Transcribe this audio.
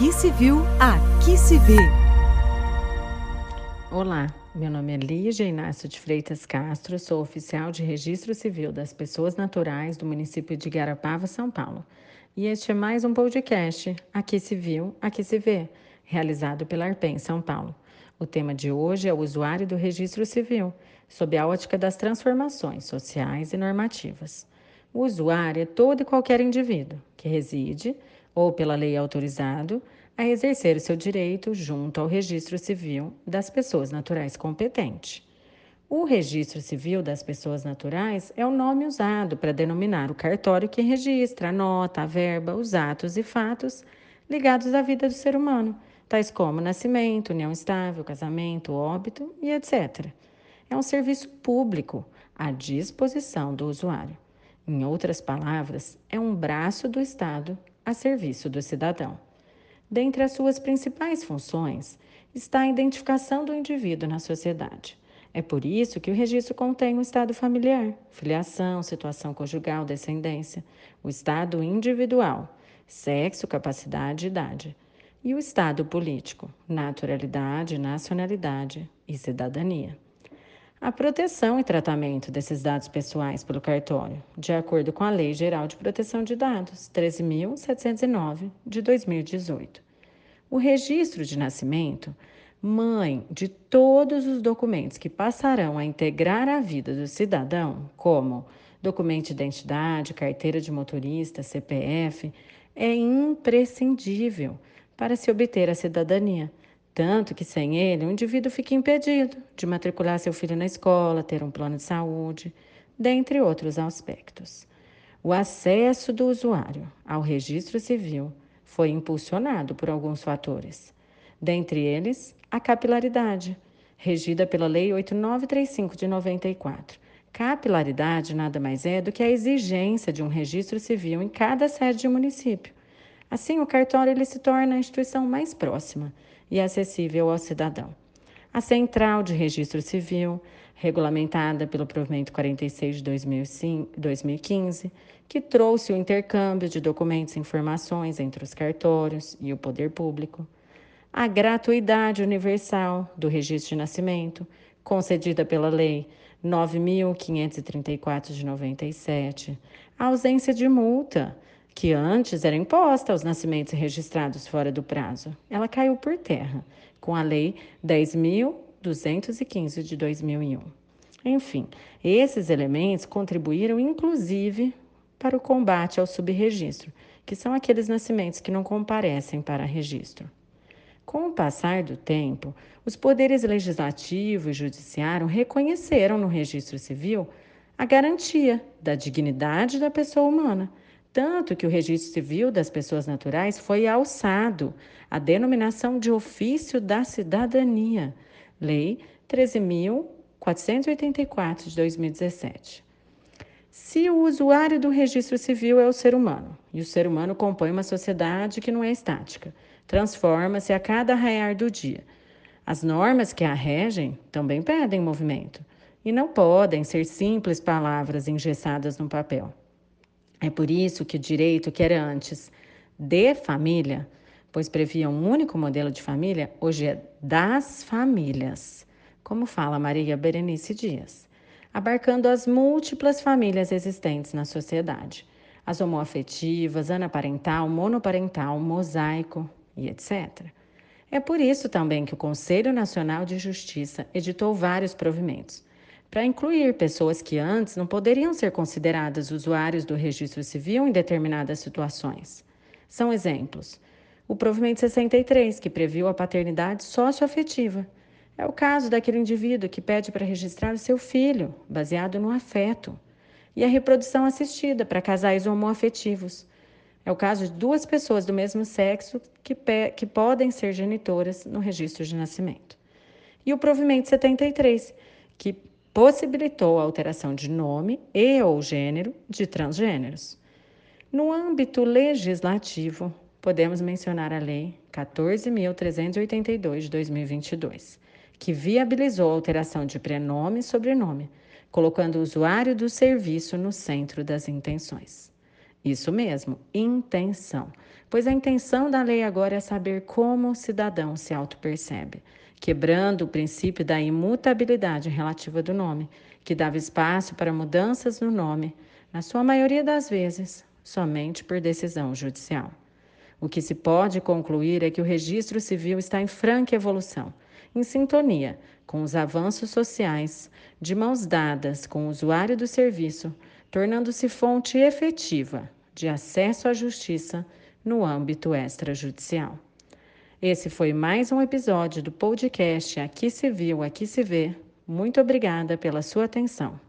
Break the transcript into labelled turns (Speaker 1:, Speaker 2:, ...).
Speaker 1: Aqui se viu, aqui se vê.
Speaker 2: Olá, meu nome é Lígia Inácio de Freitas Castro, sou oficial de Registro Civil das Pessoas Naturais do município de Garapava, São Paulo. E este é mais um podcast Aqui se viu, aqui se vê, realizado pela Arpen São Paulo. O tema de hoje é o usuário do registro civil, sob a ótica das transformações sociais e normativas. O usuário é todo e qualquer indivíduo que reside, ou pela lei autorizado, a exercer o seu direito junto ao registro civil das pessoas naturais competente. O registro civil das pessoas naturais é o nome usado para denominar o cartório que registra, anota, a verba, os atos e fatos ligados à vida do ser humano, tais como nascimento, união estável, casamento, óbito e etc. É um serviço público à disposição do usuário. Em outras palavras, é um braço do Estado a serviço do cidadão. Dentre as suas principais funções está a identificação do indivíduo na sociedade. É por isso que o registro contém o estado familiar, filiação, situação conjugal, descendência, o estado individual, sexo, capacidade e idade, e o estado político, naturalidade, nacionalidade e cidadania a proteção e tratamento desses dados pessoais pelo cartório, de acordo com a Lei Geral de Proteção de Dados 13.709 de 2018. O registro de nascimento, mãe de todos os documentos que passarão a integrar a vida do cidadão, como documento de identidade, carteira de motorista, CPF, é imprescindível para se obter a cidadania tanto que sem ele o indivíduo fica impedido de matricular seu filho na escola, ter um plano de saúde, dentre outros aspectos. O acesso do usuário ao registro civil foi impulsionado por alguns fatores, dentre eles a capilaridade, regida pela Lei 8935 de 94. Capilaridade nada mais é do que a exigência de um registro civil em cada sede de município. Assim, o cartório ele se torna a instituição mais próxima e acessível ao cidadão. A Central de Registro Civil, regulamentada pelo Provimento 46 de 2015, que trouxe o intercâmbio de documentos e informações entre os cartórios e o poder público. A gratuidade universal do registro de nascimento, concedida pela Lei 9.534 de 97. A ausência de multa que antes era imposta aos nascimentos registrados fora do prazo. Ela caiu por terra com a Lei 10.215 de 2001. Enfim, esses elementos contribuíram inclusive para o combate ao subregistro, que são aqueles nascimentos que não comparecem para registro. Com o passar do tempo, os poderes legislativo e judiciário reconheceram no registro civil a garantia da dignidade da pessoa humana tanto que o registro civil das pessoas naturais foi alçado à denominação de ofício da cidadania, Lei 13.484 de 2017. Se o usuário do registro civil é o ser humano, e o ser humano compõe uma sociedade que não é estática, transforma-se a cada raiar do dia. As normas que a regem também pedem movimento, e não podem ser simples palavras engessadas no papel. É por isso que o direito, que era antes de família, pois previa um único modelo de família, hoje é das famílias, como fala Maria Berenice Dias, abarcando as múltiplas famílias existentes na sociedade, as homoafetivas, anaparental, monoparental, mosaico e etc. É por isso também que o Conselho Nacional de Justiça editou vários provimentos para incluir pessoas que antes não poderiam ser consideradas usuários do registro civil em determinadas situações. São exemplos. O provimento 63, que previu a paternidade socioafetiva. É o caso daquele indivíduo que pede para registrar o seu filho, baseado no afeto. E a reprodução assistida para casais homoafetivos. É o caso de duas pessoas do mesmo sexo que, que podem ser genitoras no registro de nascimento. E o provimento 73, que possibilitou a alteração de nome e ou gênero de transgêneros. No âmbito legislativo, podemos mencionar a Lei 14.382 de 2022, que viabilizou a alteração de prenome e sobrenome, colocando o usuário do serviço no centro das intenções. Isso mesmo, intenção. Pois a intenção da lei agora é saber como o cidadão se autopercebe, quebrando o princípio da imutabilidade relativa do nome, que dava espaço para mudanças no nome, na sua maioria das vezes, somente por decisão judicial. O que se pode concluir é que o registro civil está em franca evolução, em sintonia com os avanços sociais, de mãos dadas com o usuário do serviço, tornando-se fonte efetiva de acesso à justiça no âmbito extrajudicial. Esse foi mais um episódio do podcast Aqui se viu, aqui se vê. Muito obrigada pela sua atenção.